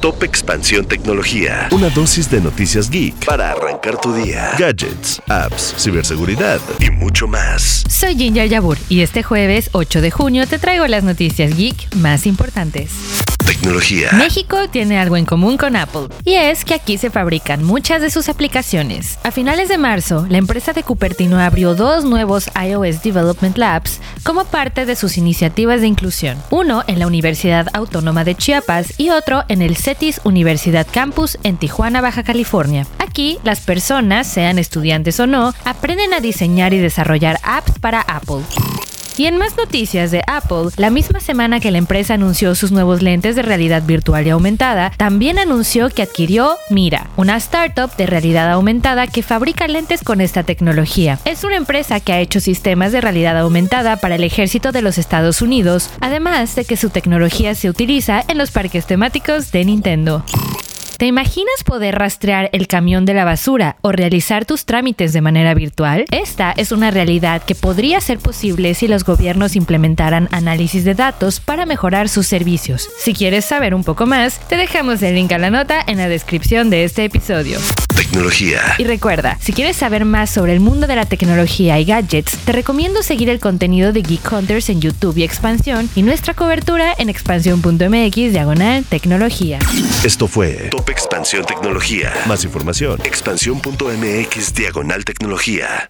Top Expansión Tecnología. Una dosis de noticias geek para arrancar tu día. Gadgets, apps, ciberseguridad y mucho más. Soy Ginger Yabur y este jueves 8 de junio te traigo las noticias geek más importantes. México tiene algo en común con Apple, y es que aquí se fabrican muchas de sus aplicaciones. A finales de marzo, la empresa de Cupertino abrió dos nuevos iOS Development Labs como parte de sus iniciativas de inclusión. Uno en la Universidad Autónoma de Chiapas y otro en el CETIS Universidad Campus en Tijuana, Baja California. Aquí, las personas, sean estudiantes o no, aprenden a diseñar y desarrollar apps para Apple. Y en más noticias de Apple, la misma semana que la empresa anunció sus nuevos lentes de realidad virtual y aumentada, también anunció que adquirió Mira, una startup de realidad aumentada que fabrica lentes con esta tecnología. Es una empresa que ha hecho sistemas de realidad aumentada para el ejército de los Estados Unidos, además de que su tecnología se utiliza en los parques temáticos de Nintendo. ¿Te imaginas poder rastrear el camión de la basura o realizar tus trámites de manera virtual? Esta es una realidad que podría ser posible si los gobiernos implementaran análisis de datos para mejorar sus servicios. Si quieres saber un poco más, te dejamos el link a la nota en la descripción de este episodio. Tecnología. Y recuerda, si quieres saber más sobre el mundo de la tecnología y gadgets, te recomiendo seguir el contenido de Geek Hunters en YouTube y Expansión y nuestra cobertura en expansión.mx diagonal tecnología. Esto fue Top Expansión Tecnología. Más información, expansión.mx diagonal tecnología.